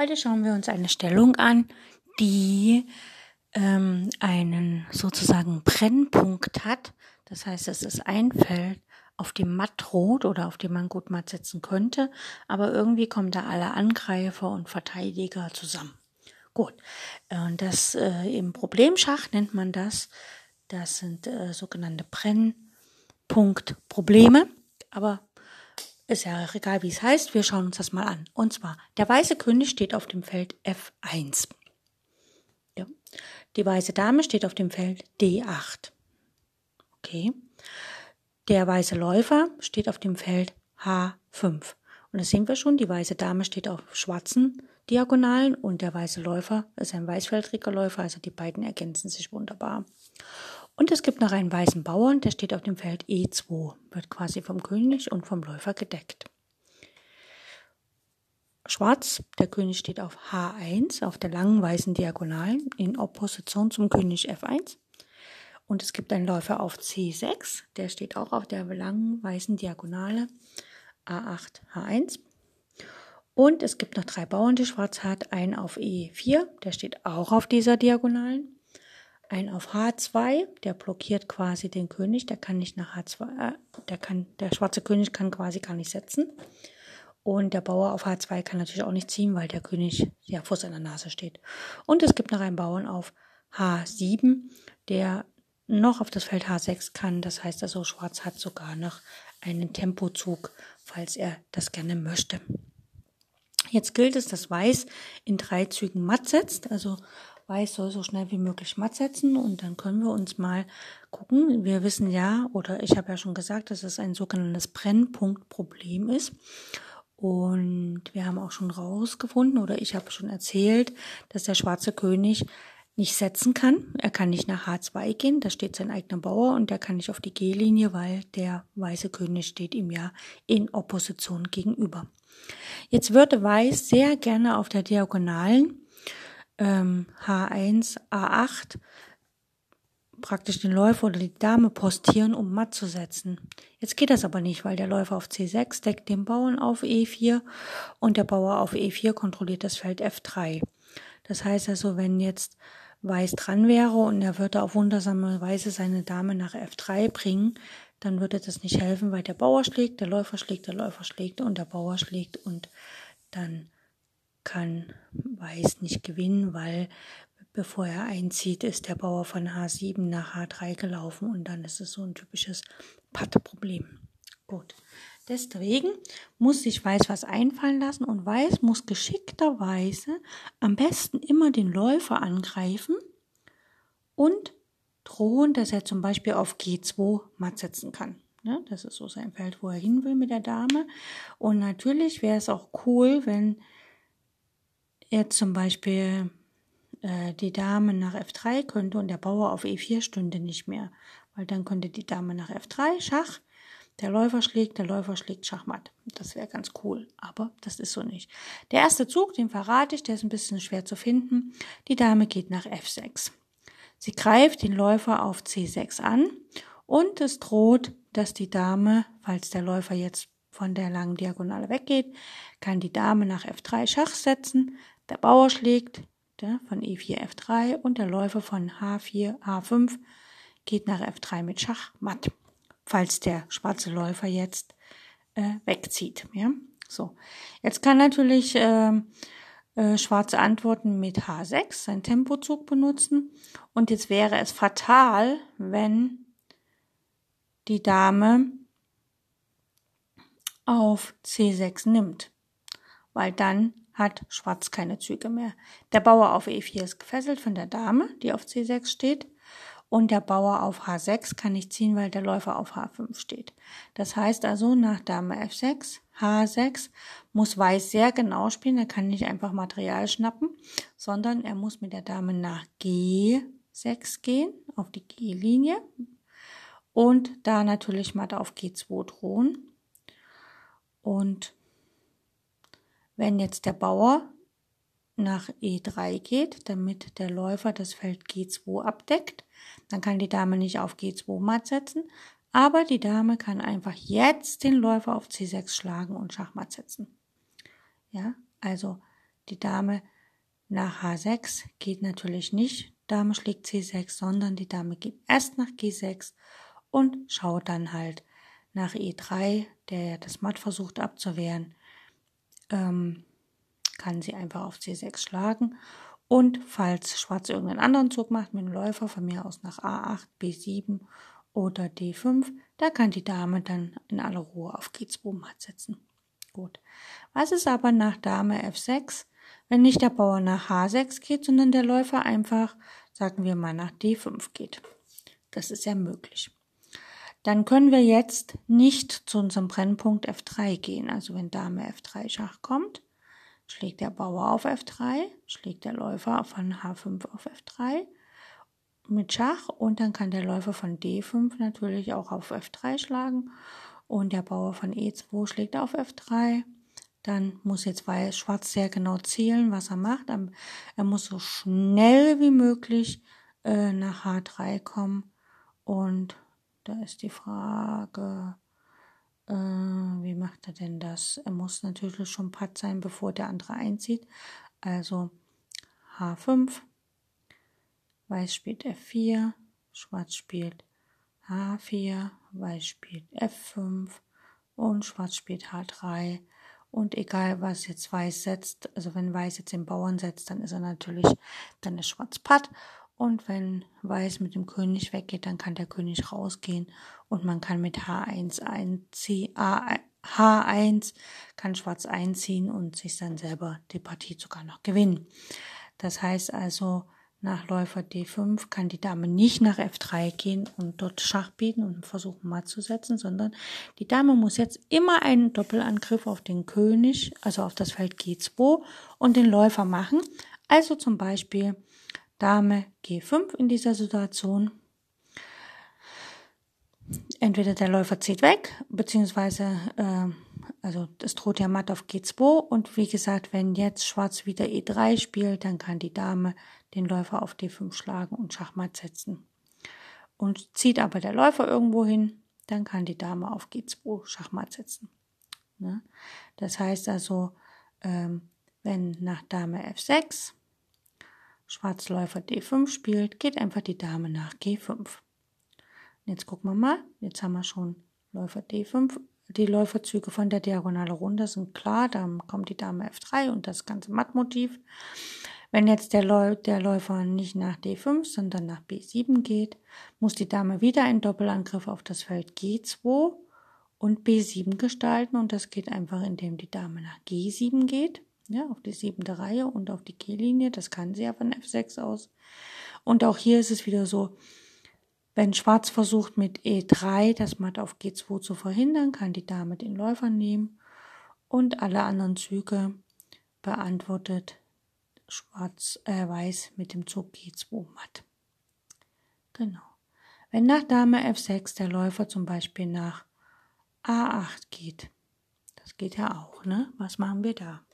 Heute schauen wir uns eine Stellung an, die ähm, einen sozusagen Brennpunkt hat. Das heißt, es ist ein Feld, auf dem matt rot oder auf dem man gut matt setzen könnte, aber irgendwie kommen da alle Angreifer und Verteidiger zusammen. Gut, und das äh, im Problemschach nennt man das. Das sind äh, sogenannte Brennpunktprobleme. Aber ist ja egal, wie es heißt. Wir schauen uns das mal an. Und zwar, der weiße König steht auf dem Feld F1. Ja. Die weiße Dame steht auf dem Feld D8. Okay. Der weiße Läufer steht auf dem Feld H5. Und das sehen wir schon, die weiße Dame steht auf schwarzen Diagonalen und der weiße Läufer ist ein weißfeldriger Läufer, also die beiden ergänzen sich wunderbar. Und es gibt noch einen weißen Bauern, der steht auf dem Feld E2, wird quasi vom König und vom Läufer gedeckt. Schwarz, der König steht auf H1, auf der langen weißen Diagonalen, in Opposition zum König F1. Und es gibt einen Läufer auf C6, der steht auch auf der langen weißen Diagonale A8, H1. Und es gibt noch drei Bauern, die Schwarz hat. Einen auf E4, der steht auch auf dieser Diagonalen ein auf H2, der blockiert quasi den König, der kann nicht nach H2, äh, der kann, der schwarze König kann quasi gar nicht setzen. Und der Bauer auf H2 kann natürlich auch nicht ziehen, weil der König ja vor seiner Nase steht. Und es gibt noch einen Bauern auf H7, der noch auf das Feld H6 kann. Das heißt also, Schwarz hat sogar noch einen Tempozug, falls er das gerne möchte. Jetzt gilt es, dass Weiß in drei Zügen matt setzt. Also Weiß soll so schnell wie möglich matt setzen und dann können wir uns mal gucken. Wir wissen ja, oder ich habe ja schon gesagt, dass es ein sogenanntes Brennpunktproblem ist. Und wir haben auch schon rausgefunden, oder ich habe schon erzählt, dass der schwarze König nicht setzen kann. Er kann nicht nach H2 gehen, da steht sein eigener Bauer und er kann nicht auf die G-Linie, weil der weiße König steht ihm ja in Opposition gegenüber. Jetzt würde Weiß sehr gerne auf der Diagonalen ähm, H1, A8 praktisch den Läufer oder die Dame postieren, um matt zu setzen. Jetzt geht das aber nicht, weil der Läufer auf C6 deckt den Bauern auf E4 und der Bauer auf E4 kontrolliert das Feld F3. Das heißt also, wenn jetzt Weiß dran wäre und er würde auf wundersame Weise seine Dame nach F3 bringen, dann würde das nicht helfen, weil der Bauer schlägt, der Läufer schlägt, der Läufer schlägt und der Bauer schlägt und dann kann Weiß nicht gewinnen, weil bevor er einzieht, ist der Bauer von H7 nach H3 gelaufen und dann ist es so ein typisches Pattproblem. Gut. Deswegen muss sich Weiß was einfallen lassen und Weiß muss geschickterweise am besten immer den Läufer angreifen und drohen, dass er zum Beispiel auf G2 matt setzen kann. Ne? Das ist so sein Feld, wo er hin will mit der Dame. Und natürlich wäre es auch cool, wenn jetzt zum Beispiel äh, die Dame nach F3 könnte und der Bauer auf E4 stünde nicht mehr, weil dann könnte die Dame nach F3 Schach, der Läufer schlägt, der Läufer schlägt Schachmatt. Das wäre ganz cool, aber das ist so nicht. Der erste Zug, den verrate ich, der ist ein bisschen schwer zu finden. Die Dame geht nach F6. Sie greift den Läufer auf C6 an und es droht, dass die Dame, falls der Läufer jetzt von der langen Diagonale weggeht, kann die Dame nach F3 Schach setzen, der Bauer schlägt ja, von E4 F3 und der Läufer von H4 H5 geht nach F3 mit Schach matt, falls der schwarze Läufer jetzt äh, wegzieht. Ja? So, jetzt kann natürlich äh, äh, schwarze antworten mit H6, sein Tempozug benutzen. Und jetzt wäre es fatal, wenn die Dame auf C6 nimmt, weil dann hat Schwarz keine Züge mehr. Der Bauer auf E4 ist gefesselt von der Dame, die auf C6 steht. und der Bauer auf H6 kann nicht ziehen, weil der Läufer auf H5 steht. Das heißt also, nach Dame F6, H6 muss Weiß sehr genau spielen. Er kann nicht einfach Material schnappen, sondern er muss mit der Dame nach G6 gehen, auf die G-Linie. Und da natürlich Matt auf G2 drohen. Und wenn jetzt der Bauer nach E3 geht, damit der Läufer das Feld G2 abdeckt, dann kann die Dame nicht auf G2 matt setzen, aber die Dame kann einfach jetzt den Läufer auf C6 schlagen und Schachmatt setzen. Ja, also die Dame nach H6 geht natürlich nicht, Dame schlägt C6, sondern die Dame geht erst nach G6 und schaut dann halt nach E3, der ja das Matt versucht abzuwehren, ähm, kann sie einfach auf C6 schlagen. Und falls Schwarz irgendeinen anderen Zug macht mit dem Läufer, von mir aus nach A8, B7 oder D5, da kann die Dame dann in aller Ruhe auf G2 matt setzen. Gut. Was ist aber nach Dame F6, wenn nicht der Bauer nach H6 geht, sondern der Läufer einfach, sagen wir mal, nach D5 geht? Das ist ja möglich. Dann können wir jetzt nicht zu unserem Brennpunkt F3 gehen. Also wenn Dame F3 Schach kommt, schlägt der Bauer auf F3, schlägt der Läufer von H5 auf F3 mit Schach und dann kann der Läufer von D5 natürlich auch auf F3 schlagen und der Bauer von E2 schlägt auf F3. Dann muss jetzt Weiß Schwarz sehr genau zählen, was er macht. Er muss so schnell wie möglich äh, nach H3 kommen und da ist die Frage, äh, wie macht er denn das? Er muss natürlich schon Patt sein, bevor der andere einzieht. Also H5, Weiß spielt F4, Schwarz spielt H4, Weiß spielt F5 und Schwarz spielt H3. Und egal was jetzt Weiß setzt, also wenn Weiß jetzt den Bauern setzt, dann ist er natürlich, dann ist Schwarz Patt. Und wenn Weiß mit dem König weggeht, dann kann der König rausgehen und man kann mit H1 einziehen, H1 kann Schwarz einziehen und sich dann selber die Partie sogar noch gewinnen. Das heißt also, nach Läufer D5 kann die Dame nicht nach F3 gehen und dort Schach bieten und versuchen matt zu setzen, sondern die Dame muss jetzt immer einen Doppelangriff auf den König, also auf das Feld G2 und den Läufer machen. Also zum Beispiel Dame G5 in dieser Situation. Entweder der Läufer zieht weg, beziehungsweise, äh, also es droht ja matt auf G2 und wie gesagt, wenn jetzt Schwarz wieder E3 spielt, dann kann die Dame den Läufer auf D5 schlagen und Schachmatt setzen. Und zieht aber der Läufer irgendwo hin, dann kann die Dame auf G2 Schachmatt setzen. Ne? Das heißt also, ähm, wenn nach Dame F6 Schwarzläufer D5 spielt, geht einfach die Dame nach G5. Und jetzt gucken wir mal, jetzt haben wir schon Läufer D5. Die Läuferzüge von der Diagonale runter sind klar, dann kommt die Dame F3 und das ganze Mattmotiv. Wenn jetzt der, Läu der Läufer nicht nach D5, sondern nach B7 geht, muss die Dame wieder einen Doppelangriff auf das Feld G2 und B7 gestalten und das geht einfach, indem die Dame nach G7 geht ja, auf die siebente Reihe und auf die G-Linie. Das kann sie ja von F6 aus. Und auch hier ist es wieder so, wenn Schwarz versucht mit E3 das Matt auf G2 zu verhindern, kann die Dame den Läufer nehmen und alle anderen Züge beantwortet Schwarz äh, Weiß mit dem Zug G2 Matt. Genau. Wenn nach Dame F6 der Läufer zum Beispiel nach A8 geht, das geht ja auch, ne? Was machen wir da?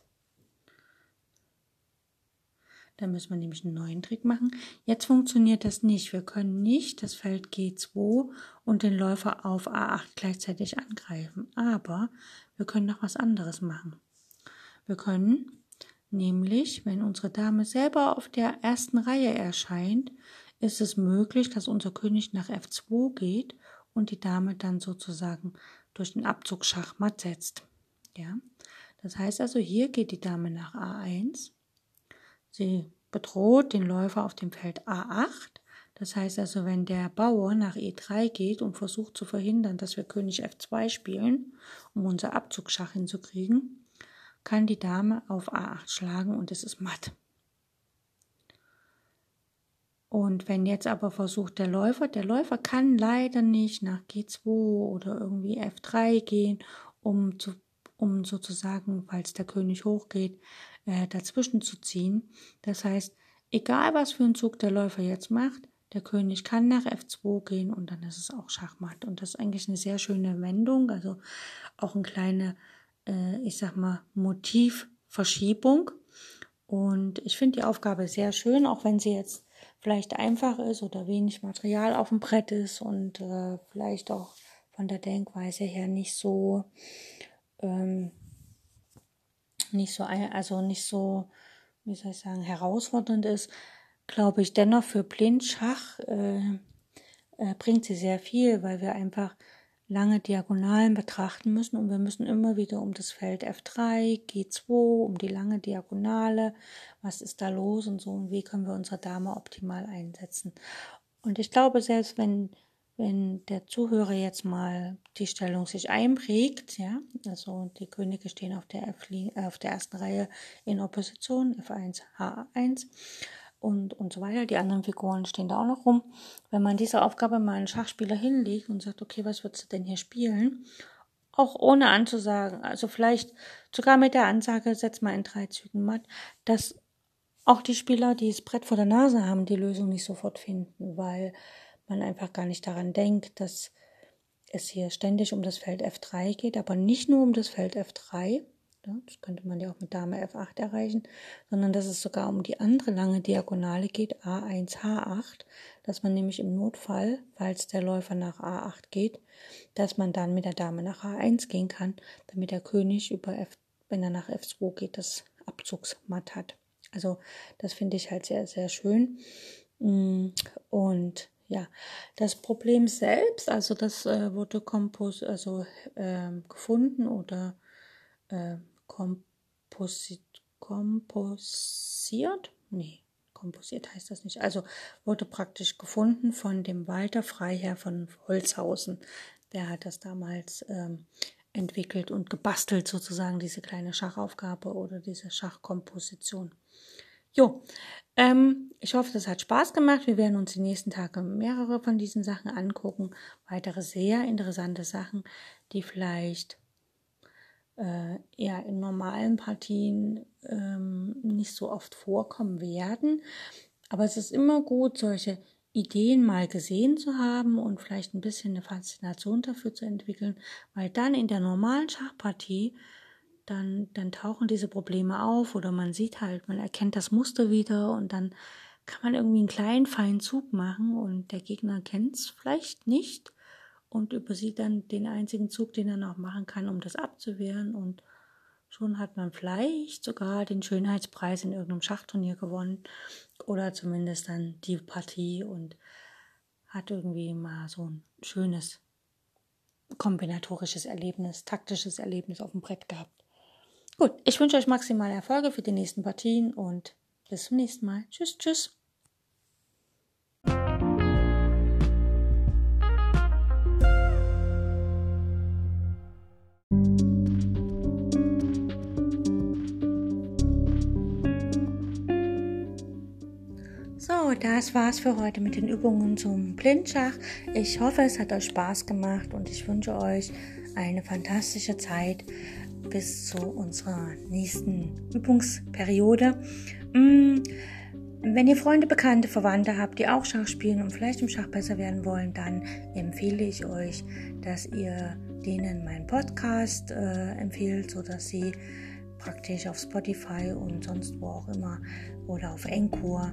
Da müssen wir nämlich einen neuen Trick machen. Jetzt funktioniert das nicht. Wir können nicht das Feld G2 und den Läufer auf A8 gleichzeitig angreifen. Aber wir können noch was anderes machen. Wir können nämlich, wenn unsere Dame selber auf der ersten Reihe erscheint, ist es möglich, dass unser König nach F2 geht und die Dame dann sozusagen durch den Abzug Schachmatt setzt. Ja, das heißt also, hier geht die Dame nach A1 Sie bedroht den Läufer auf dem Feld A8. Das heißt also, wenn der Bauer nach E3 geht und versucht zu verhindern, dass wir König F2 spielen, um unser Abzugschach hinzukriegen, kann die Dame auf A8 schlagen und es ist matt. Und wenn jetzt aber versucht der Läufer, der Läufer kann leider nicht nach G2 oder irgendwie F3 gehen, um, zu, um sozusagen, falls der König hochgeht, äh, dazwischen zu ziehen. Das heißt, egal was für einen Zug der Läufer jetzt macht, der König kann nach F2 gehen und dann ist es auch Schachmatt. Und das ist eigentlich eine sehr schöne Wendung, also auch eine kleine, äh, ich sag mal, Motivverschiebung. Und ich finde die Aufgabe sehr schön, auch wenn sie jetzt vielleicht einfach ist oder wenig Material auf dem Brett ist und äh, vielleicht auch von der Denkweise her nicht so ähm, nicht so also nicht so wie soll ich sagen herausfordernd ist glaube ich dennoch für Blindschach äh, äh, bringt sie sehr viel weil wir einfach lange Diagonalen betrachten müssen und wir müssen immer wieder um das Feld F3, G2, um die lange Diagonale, was ist da los und so und wie können wir unsere Dame optimal einsetzen. Und ich glaube, selbst wenn, wenn der Zuhörer jetzt mal die Stellung sich einprägt, ja, also die Könige stehen auf der, F, auf der ersten Reihe in Opposition, F1, H1, und, und so weiter. Die anderen Figuren stehen da auch noch rum. Wenn man diese Aufgabe mal einen Schachspieler hinlegt und sagt, okay, was würdest du denn hier spielen? Auch ohne anzusagen, also vielleicht sogar mit der Ansage, setz mal in drei Zügen matt, dass auch die Spieler, die das Brett vor der Nase haben, die Lösung nicht sofort finden, weil man einfach gar nicht daran denkt, dass es hier ständig um das Feld F3 geht, aber nicht nur um das Feld F3, das könnte man ja auch mit Dame F8 erreichen, sondern dass es sogar um die andere lange Diagonale geht, A1, H8, dass man nämlich im Notfall, falls der Läufer nach A8 geht, dass man dann mit der Dame nach H1 gehen kann, damit der König über F, wenn er nach F2 geht, das Abzugsmatt hat. Also das finde ich halt sehr, sehr schön. Mm, und ja, das Problem selbst, also das äh, wurde kompos, also äh, gefunden oder äh, komposit, komposiert? Nee, komposiert heißt das nicht. Also wurde praktisch gefunden von dem Walter Freiherr von Holzhausen. Der hat das damals ähm, entwickelt und gebastelt sozusagen, diese kleine Schachaufgabe oder diese Schachkomposition. Jo, ähm, ich hoffe, das hat Spaß gemacht. Wir werden uns die nächsten Tage mehrere von diesen Sachen angucken. Weitere sehr interessante Sachen, die vielleicht äh, ja in normalen Partien ähm, nicht so oft vorkommen werden. Aber es ist immer gut, solche Ideen mal gesehen zu haben und vielleicht ein bisschen eine Faszination dafür zu entwickeln, weil dann in der normalen Schachpartie dann, dann tauchen diese Probleme auf oder man sieht halt, man erkennt das Muster wieder und dann kann man irgendwie einen kleinen feinen Zug machen und der Gegner kennt es vielleicht nicht und übersieht dann den einzigen Zug, den er noch machen kann, um das abzuwehren. Und schon hat man vielleicht sogar den Schönheitspreis in irgendeinem Schachturnier gewonnen oder zumindest dann die Partie und hat irgendwie mal so ein schönes kombinatorisches Erlebnis, taktisches Erlebnis auf dem Brett gehabt. Gut, ich wünsche euch maximale Erfolge für die nächsten Partien und bis zum nächsten Mal. Tschüss, tschüss. So, das war's für heute mit den Übungen zum Blindschach. Ich hoffe, es hat euch Spaß gemacht und ich wünsche euch eine fantastische Zeit bis zu unserer nächsten Übungsperiode. Mm, wenn ihr Freunde, Bekannte, Verwandte habt, die auch Schach spielen und vielleicht im Schach besser werden wollen, dann empfehle ich euch, dass ihr denen meinen Podcast äh, empfehlt, sodass sie praktisch auf Spotify und sonst wo auch immer oder auf Encore